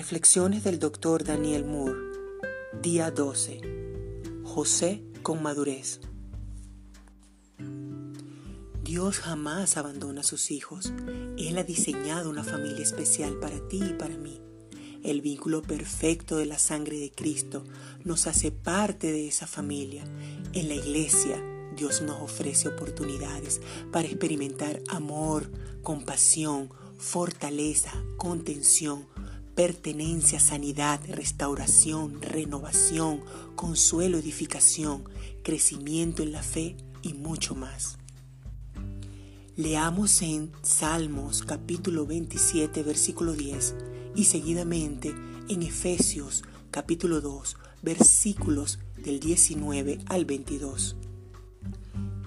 Reflexiones del Dr. Daniel Moore, día 12. José con madurez. Dios jamás abandona a sus hijos. Él ha diseñado una familia especial para ti y para mí. El vínculo perfecto de la sangre de Cristo nos hace parte de esa familia. En la iglesia, Dios nos ofrece oportunidades para experimentar amor, compasión, fortaleza, contención, pertenencia, sanidad, restauración, renovación, consuelo, edificación, crecimiento en la fe y mucho más. Leamos en Salmos capítulo 27 versículo 10 y seguidamente en Efesios capítulo 2 versículos del 19 al 22.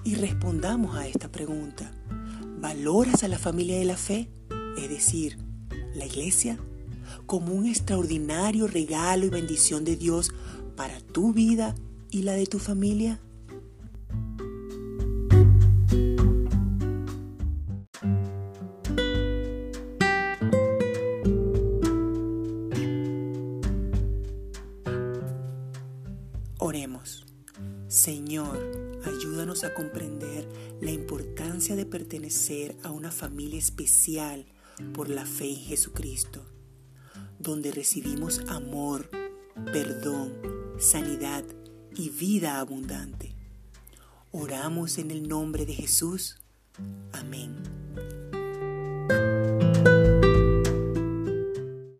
Y respondamos a esta pregunta. ¿Valoras a la familia de la fe? Es decir, la iglesia como un extraordinario regalo y bendición de Dios para tu vida y la de tu familia? Oremos. Señor, ayúdanos a comprender la importancia de pertenecer a una familia especial por la fe en Jesucristo donde recibimos amor, perdón, sanidad y vida abundante. Oramos en el nombre de Jesús. Amén.